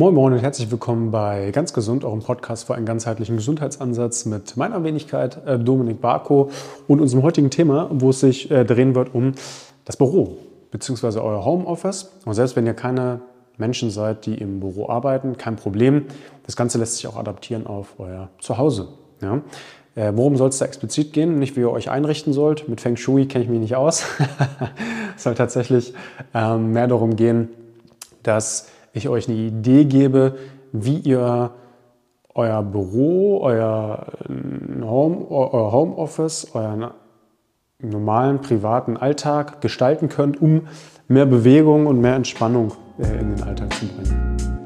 Moin Moin und herzlich willkommen bei Ganz Gesund, eurem Podcast für einen ganzheitlichen Gesundheitsansatz mit meiner Wenigkeit äh, Dominik Barko und unserem heutigen Thema, wo es sich äh, drehen wird um das Büro bzw. euer Homeoffice. Und selbst wenn ihr keine Menschen seid, die im Büro arbeiten, kein Problem. Das Ganze lässt sich auch adaptieren auf euer Zuhause. Ja? Äh, worum soll es da explizit gehen? Nicht, wie ihr euch einrichten sollt. Mit Feng Shui kenne ich mich nicht aus. es soll tatsächlich ähm, mehr darum gehen, dass ich euch eine Idee gebe, wie ihr euer Büro, euer, äh, Home, euer Homeoffice, euren normalen privaten Alltag gestalten könnt, um mehr Bewegung und mehr Entspannung äh, in den Alltag zu bringen.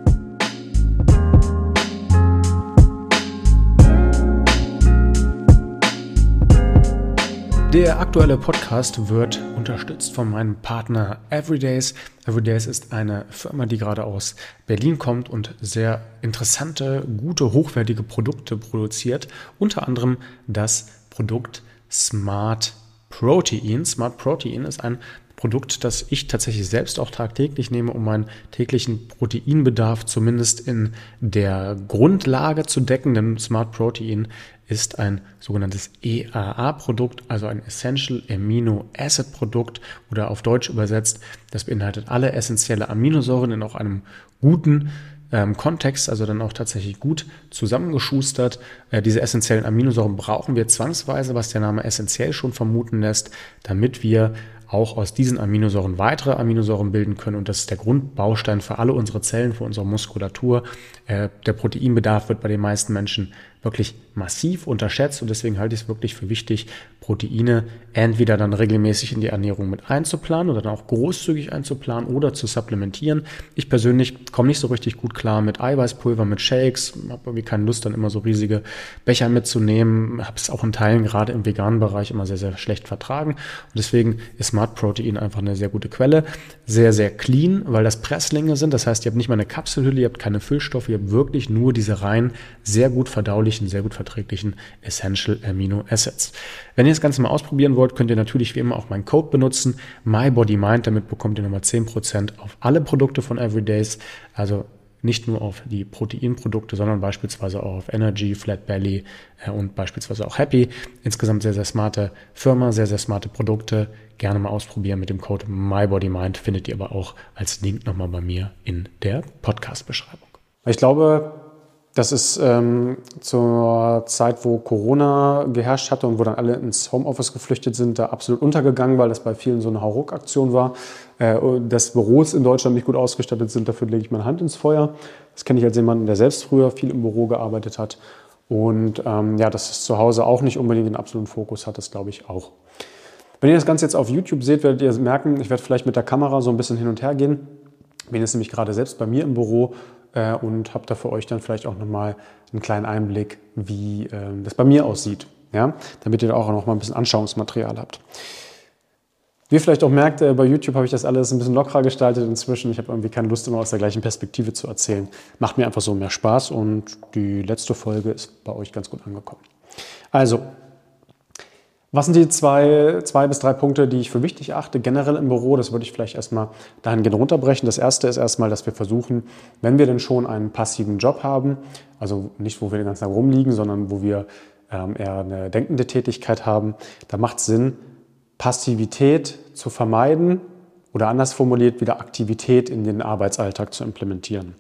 Der aktuelle Podcast wird unterstützt von meinem Partner Everydays. Everydays ist eine Firma, die gerade aus Berlin kommt und sehr interessante, gute, hochwertige Produkte produziert. Unter anderem das Produkt Smart Protein. Smart Protein ist ein Produkt, das ich tatsächlich selbst auch tagtäglich nehme, um meinen täglichen Proteinbedarf zumindest in der Grundlage zu decken. Denn Smart Protein ist ein sogenanntes EAA-Produkt, also ein Essential Amino Acid Produkt oder auf Deutsch übersetzt, das beinhaltet alle essentielle Aminosäuren in auch einem guten ähm, Kontext, also dann auch tatsächlich gut zusammengeschustert. Äh, diese essentiellen Aminosäuren brauchen wir zwangsweise, was der Name essentiell schon vermuten lässt, damit wir auch aus diesen Aminosäuren weitere Aminosäuren bilden können. Und das ist der Grundbaustein für alle unsere Zellen, für unsere Muskulatur. Äh, der Proteinbedarf wird bei den meisten Menschen wirklich massiv unterschätzt und deswegen halte ich es wirklich für wichtig, Proteine entweder dann regelmäßig in die Ernährung mit einzuplanen oder dann auch großzügig einzuplanen oder zu supplementieren. Ich persönlich komme nicht so richtig gut klar mit Eiweißpulver, mit Shakes, habe irgendwie keine Lust, dann immer so riesige Becher mitzunehmen, habe es auch in Teilen gerade im veganen Bereich immer sehr, sehr schlecht vertragen und deswegen ist Smart Protein einfach eine sehr gute Quelle, sehr, sehr clean, weil das Presslinge sind, das heißt, ihr habt nicht mal eine Kapselhülle, ihr habt keine Füllstoffe, ihr habt wirklich nur diese rein sehr gut verdaulichen, sehr gut verträglichen Essential Amino Acids. Wenn ihr das Ganze mal ausprobieren wollt, könnt ihr natürlich wie immer auch meinen Code benutzen, MyBodyMind. Damit bekommt ihr nochmal 10% auf alle Produkte von Everydays. Also nicht nur auf die Proteinprodukte, sondern beispielsweise auch auf Energy, Flat Belly äh, und beispielsweise auch Happy. Insgesamt sehr, sehr smarte Firma, sehr, sehr smarte Produkte. Gerne mal ausprobieren mit dem Code MyBodyMind. Findet ihr aber auch als Link nochmal bei mir in der Podcast-Beschreibung. Ich glaube, das ist ähm, zur Zeit, wo Corona geherrscht hatte und wo dann alle ins Homeoffice geflüchtet sind, da absolut untergegangen, weil das bei vielen so eine Hauruck-Aktion war. Äh, dass Büros in Deutschland nicht gut ausgestattet sind, dafür lege ich meine Hand ins Feuer. Das kenne ich als jemanden, der selbst früher viel im Büro gearbeitet hat. Und ähm, ja, dass es zu Hause auch nicht unbedingt den absoluten Fokus hat, das glaube ich auch. Wenn ihr das Ganze jetzt auf YouTube seht, werdet ihr merken, ich werde vielleicht mit der Kamera so ein bisschen hin und her gehen. Bin jetzt nämlich gerade selbst bei mir im Büro äh, und habe da für euch dann vielleicht auch nochmal einen kleinen Einblick, wie äh, das bei mir aussieht, ja? damit ihr auch noch mal ein bisschen Anschauungsmaterial habt. Wie ihr vielleicht auch merkt, äh, bei YouTube habe ich das alles ein bisschen lockerer gestaltet inzwischen. Ich habe irgendwie keine Lust, immer aus der gleichen Perspektive zu erzählen. Macht mir einfach so mehr Spaß und die letzte Folge ist bei euch ganz gut angekommen. Also, was sind die zwei, zwei bis drei Punkte, die ich für wichtig achte, generell im Büro? Das würde ich vielleicht erstmal dahingehend runterbrechen. Das erste ist erstmal, dass wir versuchen, wenn wir denn schon einen passiven Job haben, also nicht, wo wir den ganzen Tag rumliegen, sondern wo wir ähm, eher eine denkende Tätigkeit haben, da macht es Sinn, Passivität zu vermeiden oder anders formuliert, wieder Aktivität in den Arbeitsalltag zu implementieren.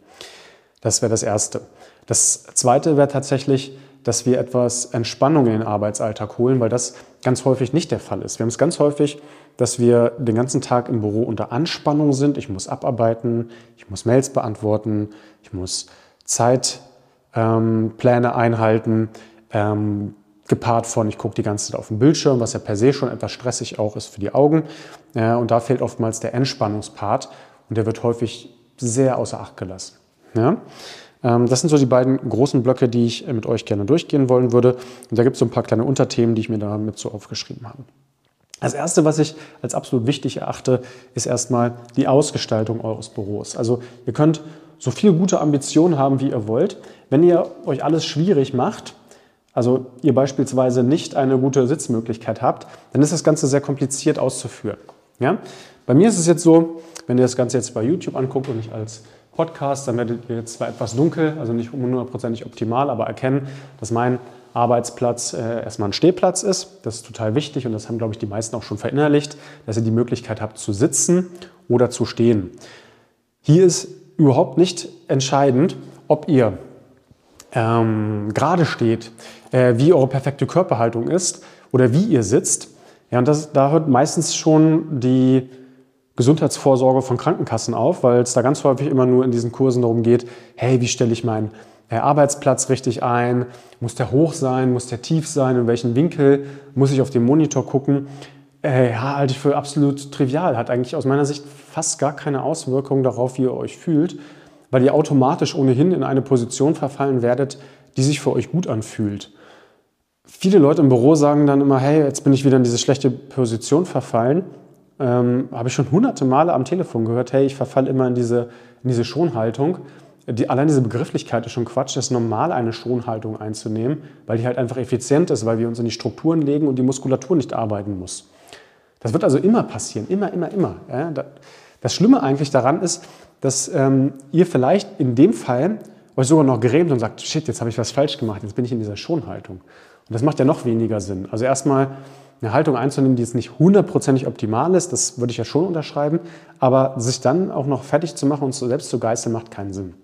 Das wäre das Erste. Das Zweite wäre tatsächlich, dass wir etwas Entspannung in den Arbeitsalltag holen, weil das ganz häufig nicht der Fall ist. Wir haben es ganz häufig, dass wir den ganzen Tag im Büro unter Anspannung sind. Ich muss abarbeiten, ich muss Mails beantworten, ich muss Zeitpläne ähm, einhalten, ähm, gepaart von, ich gucke die ganze Zeit auf den Bildschirm, was ja per se schon etwas stressig auch ist für die Augen. Äh, und da fehlt oftmals der Entspannungspart und der wird häufig sehr außer Acht gelassen. Ja? Ähm, das sind so die beiden großen Blöcke, die ich mit euch gerne durchgehen wollen würde. Und da gibt es so ein paar kleine Unterthemen, die ich mir damit so aufgeschrieben habe. Das Erste, was ich als absolut wichtig erachte, ist erstmal die Ausgestaltung eures Büros. Also ihr könnt so viel gute Ambitionen haben, wie ihr wollt. Wenn ihr euch alles schwierig macht, also ihr beispielsweise nicht eine gute Sitzmöglichkeit habt, dann ist das Ganze sehr kompliziert auszuführen. Ja? Bei mir ist es jetzt so, wenn ihr das Ganze jetzt bei YouTube anguckt und ich als Podcast, dann werdet ihr zwar etwas dunkel, also nicht hundertprozentig optimal, aber erkennen, dass mein Arbeitsplatz äh, erstmal ein Stehplatz ist. Das ist total wichtig und das haben, glaube ich, die meisten auch schon verinnerlicht, dass ihr die Möglichkeit habt zu sitzen oder zu stehen. Hier ist überhaupt nicht entscheidend, ob ihr ähm, gerade steht, äh, wie eure perfekte Körperhaltung ist oder wie ihr sitzt. Ja, und das, da hört meistens schon die Gesundheitsvorsorge von Krankenkassen auf, weil es da ganz häufig immer nur in diesen Kursen darum geht, hey, wie stelle ich meinen äh, Arbeitsplatz richtig ein? Muss der hoch sein? Muss der tief sein? In welchen Winkel muss ich auf den Monitor gucken? Äh, ja, halte ich für absolut trivial. Hat eigentlich aus meiner Sicht fast gar keine Auswirkung darauf, wie ihr euch fühlt, weil ihr automatisch ohnehin in eine Position verfallen werdet, die sich für euch gut anfühlt. Viele Leute im Büro sagen dann immer, hey, jetzt bin ich wieder in diese schlechte Position verfallen. Ähm, habe ich schon hunderte Male am Telefon gehört, hey, ich verfalle immer in diese, in diese Schonhaltung die, allein diese Begrifflichkeit ist schon Quatsch, das ist normal, eine Schonhaltung einzunehmen, weil die halt einfach effizient ist, weil wir uns in die Strukturen legen und die Muskulatur nicht arbeiten muss. Das wird also immer passieren, immer, immer, immer. Ja, das Schlimme eigentlich daran ist, dass ähm, ihr vielleicht in dem Fall euch sogar noch grämt und sagt, shit, jetzt habe ich was falsch gemacht, jetzt bin ich in dieser Schonhaltung. Und das macht ja noch weniger Sinn. Also erstmal eine Haltung einzunehmen, die jetzt nicht hundertprozentig optimal ist, das würde ich ja schon unterschreiben, aber sich dann auch noch fertig zu machen und selbst zu geißeln, macht keinen Sinn.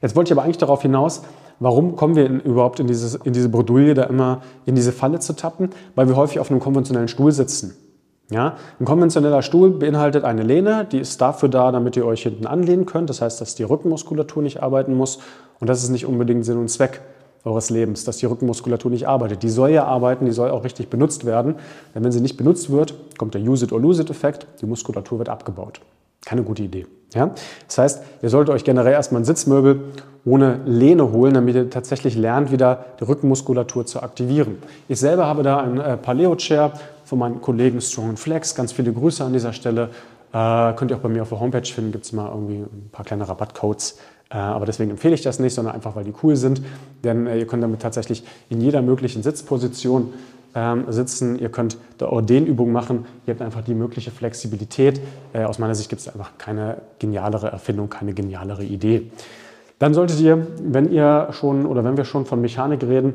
Jetzt wollte ich aber eigentlich darauf hinaus, warum kommen wir überhaupt in, dieses, in diese Bredouille, da immer in diese Falle zu tappen? Weil wir häufig auf einem konventionellen Stuhl sitzen. Ja, ein konventioneller Stuhl beinhaltet eine Lehne, die ist dafür da, damit ihr euch hinten anlehnen könnt. Das heißt, dass die Rückenmuskulatur nicht arbeiten muss. Und das ist nicht unbedingt Sinn und Zweck eures Lebens, dass die Rückenmuskulatur nicht arbeitet. Die soll ja arbeiten, die soll auch richtig benutzt werden. Denn wenn sie nicht benutzt wird, kommt der Use it or lose it Effekt, die Muskulatur wird abgebaut. Keine gute Idee. Ja? Das heißt, ihr solltet euch generell erstmal ein Sitzmöbel ohne Lehne holen, damit ihr tatsächlich lernt, wieder die Rückenmuskulatur zu aktivieren. Ich selber habe da ein äh, Paleo-Chair von meinen Kollegen Strong Flex. Ganz viele Grüße an dieser Stelle. Äh, könnt ihr auch bei mir auf der Homepage finden, gibt es mal irgendwie ein paar kleine Rabattcodes. Äh, aber deswegen empfehle ich das nicht, sondern einfach, weil die cool sind. Denn äh, ihr könnt damit tatsächlich in jeder möglichen Sitzposition ähm, sitzen, ihr könnt da Dehnübungen machen, ihr habt einfach die mögliche Flexibilität. Äh, aus meiner Sicht gibt es einfach keine genialere Erfindung, keine genialere Idee. Dann solltet ihr, wenn ihr schon oder wenn wir schon von Mechanik reden,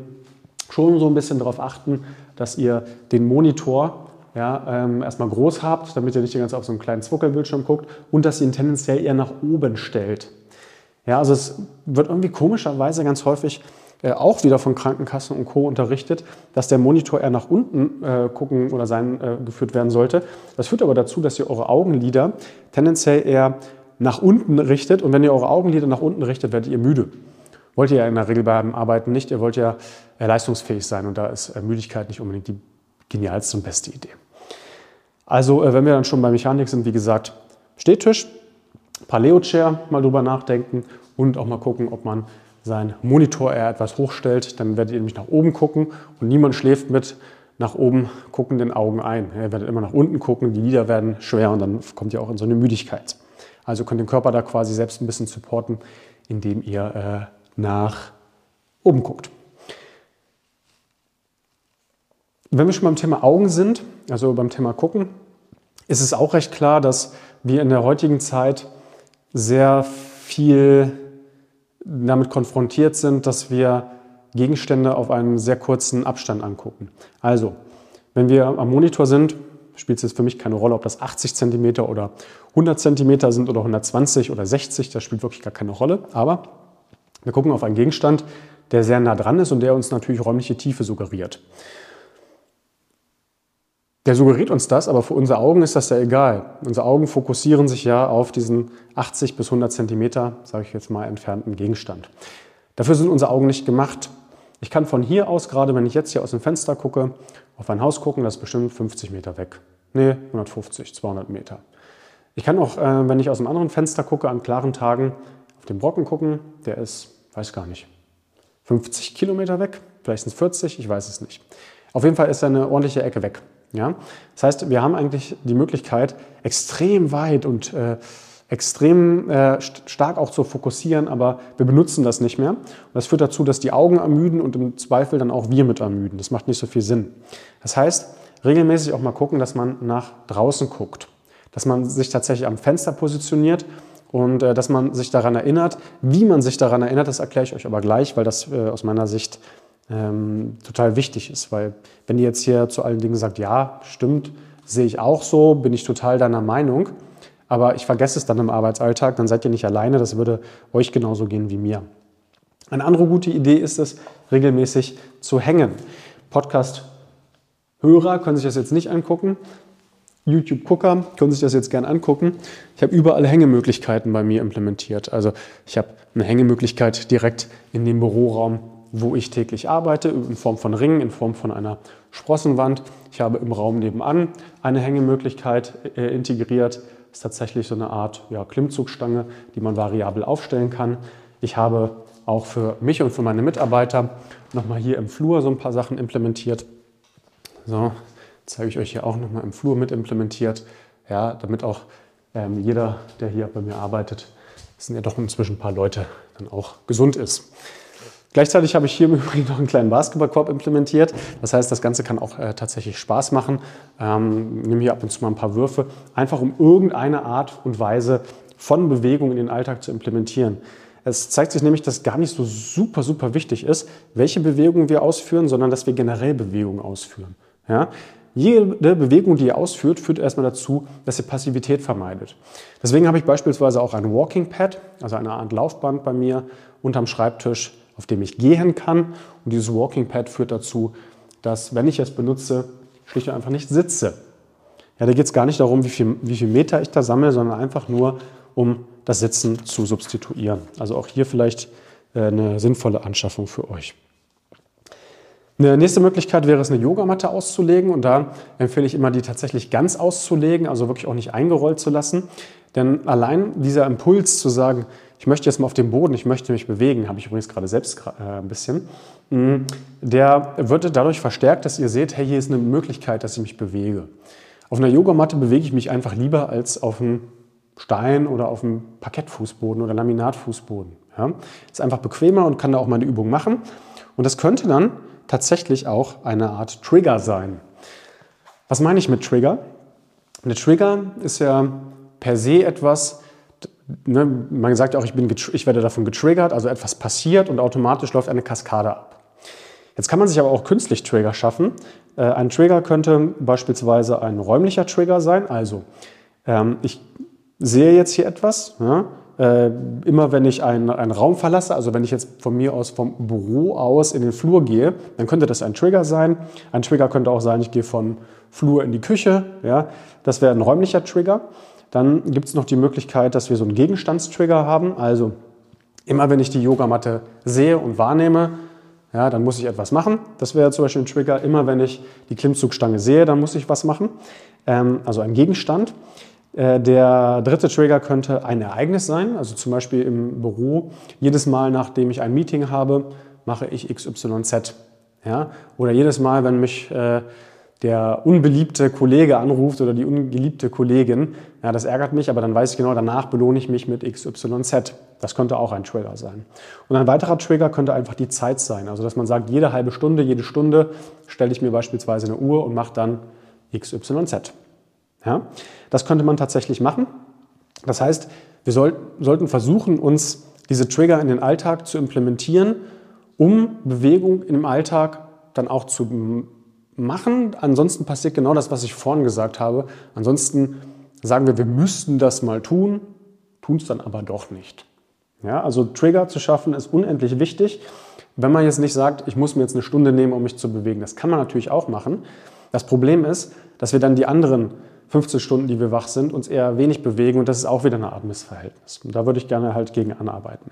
schon so ein bisschen darauf achten, dass ihr den Monitor ja, ähm, erstmal groß habt, damit ihr nicht die ganze auf so einen kleinen Zwuckelbildschirm guckt und dass ihr ihn tendenziell eher nach oben stellt. Ja, also es wird irgendwie komischerweise ganz häufig äh, auch wieder von Krankenkassen und Co. unterrichtet, dass der Monitor eher nach unten äh, gucken oder sein äh, geführt werden sollte. Das führt aber dazu, dass ihr eure Augenlider tendenziell eher nach unten richtet und wenn ihr eure Augenlider nach unten richtet, werdet ihr müde. Wollt ihr ja in der Regel beim Arbeiten nicht, ihr wollt ja äh, leistungsfähig sein und da ist äh, Müdigkeit nicht unbedingt die genialste und beste Idee. Also, wenn wir dann schon bei Mechanik sind, wie gesagt, Stehtisch, Paleo-Chair mal drüber nachdenken und auch mal gucken, ob man seinen Monitor eher etwas hochstellt, dann werdet ihr nämlich nach oben gucken und niemand schläft mit nach oben guckenden Augen ein. Ihr werdet immer nach unten gucken, die Lider werden schwer und dann kommt ihr auch in so eine Müdigkeit. Also könnt den Körper da quasi selbst ein bisschen supporten, indem ihr äh, nach oben guckt. Wenn wir schon beim Thema Augen sind, also beim Thema Gucken, ist es auch recht klar, dass wir in der heutigen Zeit sehr viel damit konfrontiert sind, dass wir Gegenstände auf einem sehr kurzen Abstand angucken. Also, wenn wir am Monitor sind, spielt es jetzt für mich keine Rolle, ob das 80 cm oder 100 cm sind oder 120 oder 60, das spielt wirklich gar keine Rolle. Aber wir gucken auf einen Gegenstand, der sehr nah dran ist und der uns natürlich räumliche Tiefe suggeriert. Der suggeriert uns das, aber für unsere Augen ist das ja egal. Unsere Augen fokussieren sich ja auf diesen 80 bis 100 Zentimeter, sage ich jetzt mal, entfernten Gegenstand. Dafür sind unsere Augen nicht gemacht. Ich kann von hier aus, gerade wenn ich jetzt hier aus dem Fenster gucke, auf ein Haus gucken, das ist bestimmt 50 Meter weg. Nee, 150, 200 Meter. Ich kann auch, äh, wenn ich aus einem anderen Fenster gucke, an klaren Tagen auf den Brocken gucken, der ist, weiß gar nicht, 50 Kilometer weg, vielleicht sind es 40, ich weiß es nicht. Auf jeden Fall ist er eine ordentliche Ecke weg. Ja? Das heißt, wir haben eigentlich die Möglichkeit, extrem weit und äh, extrem äh, stark auch zu fokussieren, aber wir benutzen das nicht mehr. Und das führt dazu, dass die Augen ermüden und im Zweifel dann auch wir mit ermüden. Das macht nicht so viel Sinn. Das heißt, regelmäßig auch mal gucken, dass man nach draußen guckt. Dass man sich tatsächlich am Fenster positioniert und äh, dass man sich daran erinnert. Wie man sich daran erinnert, das erkläre ich euch aber gleich, weil das äh, aus meiner Sicht ähm, total wichtig ist. Weil wenn ihr jetzt hier zu allen Dingen sagt, ja, stimmt, sehe ich auch so, bin ich total deiner Meinung, aber ich vergesse es dann im Arbeitsalltag, dann seid ihr nicht alleine, das würde euch genauso gehen wie mir. Eine andere gute Idee ist es, regelmäßig zu hängen. Podcast-Hörer können sich das jetzt nicht angucken. YouTube-Gucker können sich das jetzt gern angucken. Ich habe überall Hängemöglichkeiten bei mir implementiert. Also ich habe eine Hängemöglichkeit direkt in dem Büroraum, wo ich täglich arbeite, in Form von Ringen, in Form von einer Sprossenwand. Ich habe im Raum nebenan eine Hängemöglichkeit äh, integriert. Das ist tatsächlich so eine Art ja, Klimmzugstange, die man variabel aufstellen kann. Ich habe auch für mich und für meine Mitarbeiter nochmal hier im Flur so ein paar Sachen implementiert. So, zeige ich euch hier auch nochmal im Flur mit implementiert, ja, damit auch ähm, jeder, der hier bei mir arbeitet, sind ja doch inzwischen ein paar Leute, dann auch gesund ist. Gleichzeitig habe ich hier im Übrigen noch einen kleinen Basketballkorb implementiert. Das heißt, das Ganze kann auch äh, tatsächlich Spaß machen. Ähm, nehme hier ab und zu mal ein paar Würfe, einfach um irgendeine Art und Weise von Bewegung in den Alltag zu implementieren. Es zeigt sich nämlich, dass gar nicht so super, super wichtig ist, welche Bewegungen wir ausführen, sondern dass wir generell Bewegungen ausführen. Ja? Jede Bewegung, die ihr ausführt, führt erstmal dazu, dass ihr Passivität vermeidet. Deswegen habe ich beispielsweise auch ein Walking Pad, also eine Art Laufband bei mir unterm Schreibtisch, auf dem ich gehen kann. Und dieses Walking Pad führt dazu, dass, wenn ich es benutze, schlicht und einfach nicht sitze. Ja, da geht es gar nicht darum, wie viel, wie viel Meter ich da sammle, sondern einfach nur um das Sitzen zu substituieren. Also auch hier vielleicht äh, eine sinnvolle Anschaffung für euch. Eine nächste Möglichkeit wäre es, eine Yogamatte auszulegen. Und da empfehle ich immer, die tatsächlich ganz auszulegen, also wirklich auch nicht eingerollt zu lassen. Denn allein dieser Impuls zu sagen, ich möchte jetzt mal auf dem Boden, ich möchte mich bewegen, habe ich übrigens gerade selbst äh, ein bisschen, mm, der wird dadurch verstärkt, dass ihr seht, hey, hier ist eine Möglichkeit, dass ich mich bewege. Auf einer Yogamatte bewege ich mich einfach lieber als auf einem Stein oder auf dem Parkettfußboden oder Laminatfußboden. Ja? Ist einfach bequemer und kann da auch meine Übung machen. Und das könnte dann tatsächlich auch eine Art Trigger sein. Was meine ich mit Trigger? Eine Trigger ist ja per se etwas, ne, man sagt auch, ich, bin ich werde davon getriggert, also etwas passiert und automatisch läuft eine Kaskade ab. Jetzt kann man sich aber auch künstlich Trigger schaffen. Äh, ein Trigger könnte beispielsweise ein räumlicher Trigger sein, also ähm, ich sehe jetzt hier etwas. Ja? Äh, immer wenn ich einen, einen Raum verlasse, also wenn ich jetzt von mir aus vom Büro aus in den Flur gehe, dann könnte das ein Trigger sein. Ein Trigger könnte auch sein, ich gehe von Flur in die Küche. Ja? Das wäre ein räumlicher Trigger. Dann gibt es noch die Möglichkeit, dass wir so einen Gegenstandstrigger haben. Also immer wenn ich die Yogamatte sehe und wahrnehme, ja, dann muss ich etwas machen. Das wäre zum Beispiel ein Trigger. Immer wenn ich die Klimmzugstange sehe, dann muss ich was machen. Ähm, also ein Gegenstand. Äh, der dritte Trigger könnte ein Ereignis sein, also zum Beispiel im Büro. Jedes Mal, nachdem ich ein Meeting habe, mache ich XYZ. Ja? Oder jedes Mal, wenn mich äh, der unbeliebte Kollege anruft oder die ungeliebte Kollegin, ja, das ärgert mich, aber dann weiß ich genau, danach belohne ich mich mit XYZ. Das könnte auch ein Trigger sein. Und ein weiterer Trigger könnte einfach die Zeit sein. Also, dass man sagt, jede halbe Stunde, jede Stunde stelle ich mir beispielsweise eine Uhr und mache dann XYZ. Ja? Das könnte man tatsächlich machen. Das heißt, wir soll, sollten versuchen, uns diese Trigger in den Alltag zu implementieren, um Bewegung im Alltag dann auch zu machen. Ansonsten passiert genau das, was ich vorhin gesagt habe. Ansonsten sagen wir, wir müssten das mal tun, tun es dann aber doch nicht. Ja, also Trigger zu schaffen ist unendlich wichtig. Wenn man jetzt nicht sagt, ich muss mir jetzt eine Stunde nehmen, um mich zu bewegen, das kann man natürlich auch machen. Das Problem ist, dass wir dann die anderen 15 Stunden, die wir wach sind, uns eher wenig bewegen und das ist auch wieder eine Art Missverhältnis. Und da würde ich gerne halt gegen anarbeiten.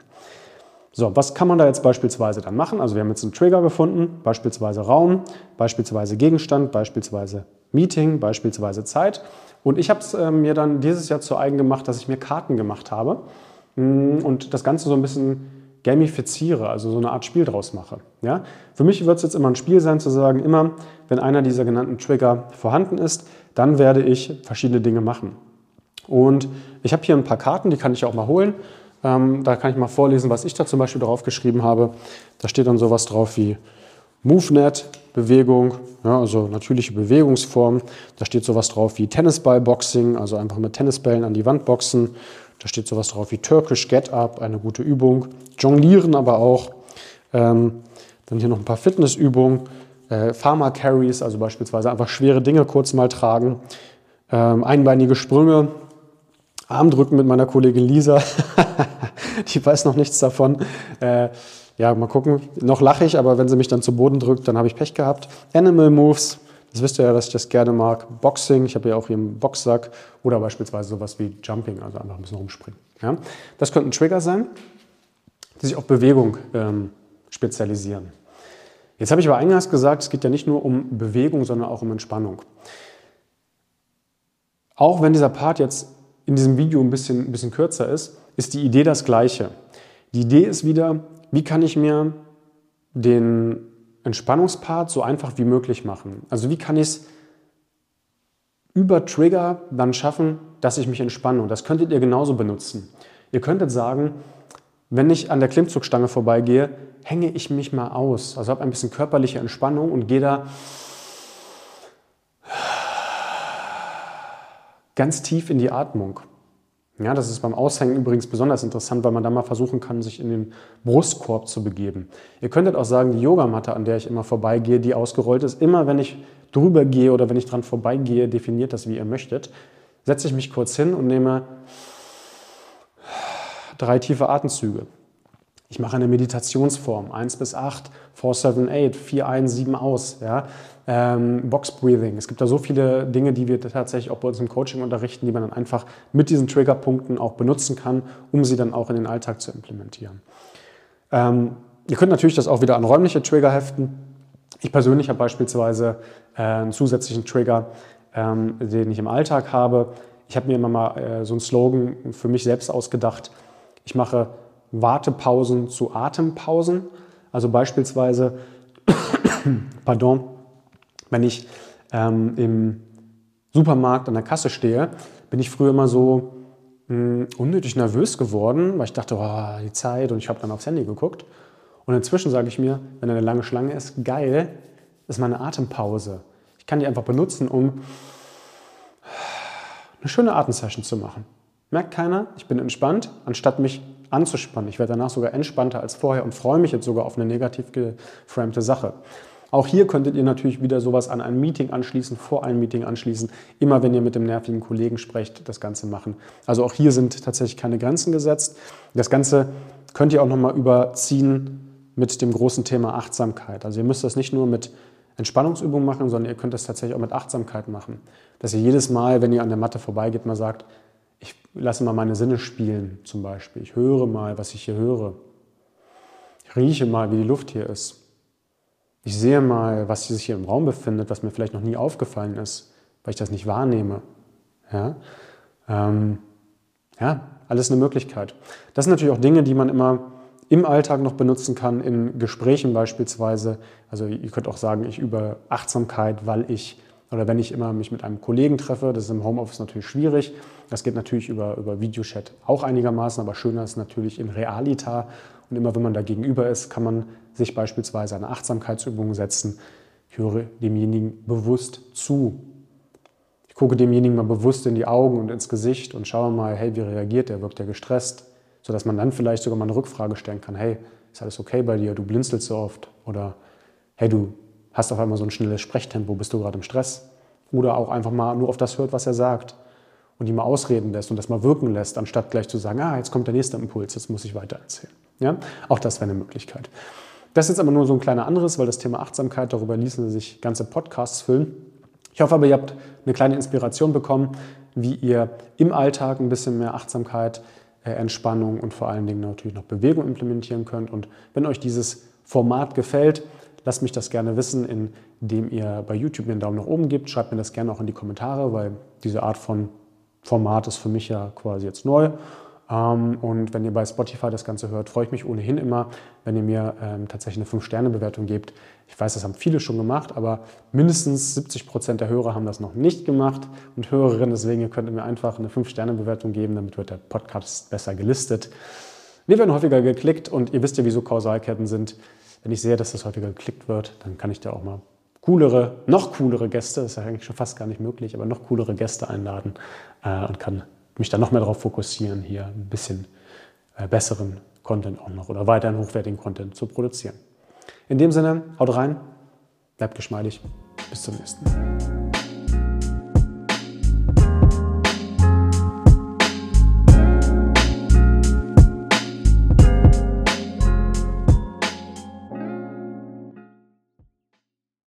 So, was kann man da jetzt beispielsweise dann machen? Also wir haben jetzt einen Trigger gefunden, beispielsweise Raum, beispielsweise Gegenstand, beispielsweise Meeting, beispielsweise Zeit. Und ich habe es äh, mir dann dieses Jahr zu eigen gemacht, dass ich mir Karten gemacht habe mm, und das Ganze so ein bisschen gamifiziere, also so eine Art Spiel draus mache. Ja? Für mich wird es jetzt immer ein Spiel sein, zu sagen, immer wenn einer dieser genannten Trigger vorhanden ist, dann werde ich verschiedene Dinge machen. Und ich habe hier ein paar Karten, die kann ich auch mal holen. Ähm, da kann ich mal vorlesen, was ich da zum Beispiel drauf geschrieben habe. Da steht dann sowas drauf wie MoveNet, Bewegung, ja, also natürliche Bewegungsform. Da steht sowas drauf wie Tennisballboxing, also einfach mit Tennisbällen an die Wand boxen. Da steht sowas drauf wie Turkish Get Up, eine gute Übung. Jonglieren aber auch. Ähm, dann hier noch ein paar Fitnessübungen. Äh, Pharma Carries, also beispielsweise einfach schwere Dinge kurz mal tragen. Ähm, einbeinige Sprünge. Armdrücken mit meiner Kollegin Lisa. Die weiß noch nichts davon. Äh, ja, mal gucken. Noch lache ich, aber wenn sie mich dann zu Boden drückt, dann habe ich Pech gehabt. Animal Moves, das wisst ihr ja, dass ich das gerne mag. Boxing, ich habe ja auch hier einen Boxsack. Oder beispielsweise sowas wie Jumping, also einfach ein bisschen rumspringen. Ja? Das könnten Trigger sein, die sich auf Bewegung ähm, spezialisieren. Jetzt habe ich aber eingangs gesagt, es geht ja nicht nur um Bewegung, sondern auch um Entspannung. Auch wenn dieser Part jetzt in diesem Video ein bisschen, ein bisschen kürzer ist, ist die Idee das gleiche. Die Idee ist wieder, wie kann ich mir den Entspannungspart so einfach wie möglich machen? Also wie kann ich es über Trigger dann schaffen, dass ich mich entspanne? Und das könntet ihr genauso benutzen. Ihr könntet sagen, wenn ich an der Klimmzugstange vorbeigehe, hänge ich mich mal aus. Also habe ein bisschen körperliche Entspannung und gehe da ganz tief in die Atmung. Ja, das ist beim Aushängen übrigens besonders interessant, weil man da mal versuchen kann, sich in den Brustkorb zu begeben. Ihr könntet auch sagen, die Yogamatte, an der ich immer vorbeigehe, die ausgerollt ist, immer wenn ich drüber gehe oder wenn ich dran vorbeigehe, definiert das, wie ihr möchtet, setze ich mich kurz hin und nehme drei tiefe Atemzüge. Ich mache eine Meditationsform, 1 bis 8, 4, 7, 8, 4 ein, 7 aus. Ja? Ähm, Box Breathing. Es gibt da so viele Dinge, die wir tatsächlich auch bei uns im Coaching unterrichten, die man dann einfach mit diesen Triggerpunkten auch benutzen kann, um sie dann auch in den Alltag zu implementieren. Ähm, ihr könnt natürlich das auch wieder an räumliche Trigger heften. Ich persönlich habe beispielsweise äh, einen zusätzlichen Trigger, ähm, den ich im Alltag habe. Ich habe mir immer mal äh, so einen Slogan für mich selbst ausgedacht. Ich mache Wartepausen zu Atempausen. Also beispielsweise, pardon, wenn ich ähm, im Supermarkt an der Kasse stehe, bin ich früher immer so mh, hm, unnötig nervös geworden, weil ich dachte, oh, die Zeit und ich habe dann aufs Handy geguckt. Und inzwischen sage ich mir, wenn eine lange Schlange ist, geil, ist meine Atempause. Ich kann die einfach benutzen, um eine schöne Atemsession zu machen. Merkt keiner, ich bin entspannt, anstatt mich anzuspannen. Ich werde danach sogar entspannter als vorher und freue mich jetzt sogar auf eine negativ geframte Sache. Auch hier könntet ihr natürlich wieder sowas an ein Meeting anschließen, vor ein Meeting anschließen, immer wenn ihr mit dem nervigen Kollegen sprecht, das Ganze machen. Also auch hier sind tatsächlich keine Grenzen gesetzt. Das Ganze könnt ihr auch nochmal überziehen mit dem großen Thema Achtsamkeit. Also ihr müsst das nicht nur mit Entspannungsübungen machen, sondern ihr könnt das tatsächlich auch mit Achtsamkeit machen. Dass ihr jedes Mal, wenn ihr an der Matte vorbeigeht, mal sagt, ich lasse mal meine Sinne spielen zum Beispiel. Ich höre mal, was ich hier höre. Ich rieche mal, wie die Luft hier ist. Ich sehe mal, was sich hier im Raum befindet, was mir vielleicht noch nie aufgefallen ist, weil ich das nicht wahrnehme. Ja, ähm, ja alles eine Möglichkeit. Das sind natürlich auch Dinge, die man immer im Alltag noch benutzen kann, in Gesprächen beispielsweise. Also ihr könnt auch sagen, ich übe Achtsamkeit, weil ich oder wenn ich immer mich mit einem Kollegen treffe, das ist im Homeoffice natürlich schwierig. Das geht natürlich über, über Videochat auch einigermaßen, aber schöner ist natürlich in Realita. Und immer wenn man da gegenüber ist, kann man sich beispielsweise eine Achtsamkeitsübung setzen. Ich höre demjenigen bewusst zu. Ich gucke demjenigen mal bewusst in die Augen und ins Gesicht und schaue mal, hey, wie reagiert er? Wirkt er gestresst? Sodass man dann vielleicht sogar mal eine Rückfrage stellen kann. Hey, ist alles okay bei dir? Du blinzelst so oft. Oder hey, du hast auf einmal so ein schnelles Sprechtempo, bist du gerade im Stress? Oder auch einfach mal nur auf das hört, was er sagt und ihn mal ausreden lässt und das mal wirken lässt, anstatt gleich zu sagen, ah, jetzt kommt der nächste Impuls, jetzt muss ich weiter erzählen. Ja? Auch das wäre eine Möglichkeit. Das ist jetzt aber nur so ein kleiner anderes, weil das Thema Achtsamkeit, darüber ließen sich ganze Podcasts füllen. Ich hoffe aber, ihr habt eine kleine Inspiration bekommen, wie ihr im Alltag ein bisschen mehr Achtsamkeit, äh, Entspannung und vor allen Dingen natürlich noch Bewegung implementieren könnt. Und wenn euch dieses Format gefällt, lasst mich das gerne wissen, indem ihr bei YouTube mir einen Daumen nach oben gebt. Schreibt mir das gerne auch in die Kommentare, weil diese Art von Format ist für mich ja quasi jetzt neu. Ähm, und wenn ihr bei Spotify das Ganze hört, freue ich mich ohnehin immer, wenn ihr mir ähm, tatsächlich eine 5-Sterne-Bewertung gebt. Ich weiß, das haben viele schon gemacht, aber mindestens 70 Prozent der Hörer haben das noch nicht gemacht und Hörerinnen. Deswegen könnt ihr mir einfach eine 5-Sterne-Bewertung geben, damit wird der Podcast besser gelistet. Wir werden häufiger geklickt und ihr wisst ja, wieso Kausalketten sind wenn ich sehe, dass das häufiger geklickt wird, dann kann ich da auch mal coolere, noch coolere Gäste, das ist ja eigentlich schon fast gar nicht möglich, aber noch coolere Gäste einladen äh, und kann mich dann noch mehr darauf fokussieren, hier ein bisschen äh, besseren Content auch noch oder weiterhin hochwertigen Content zu produzieren. In dem Sinne, haut rein, bleibt geschmeidig, bis zum nächsten Mal.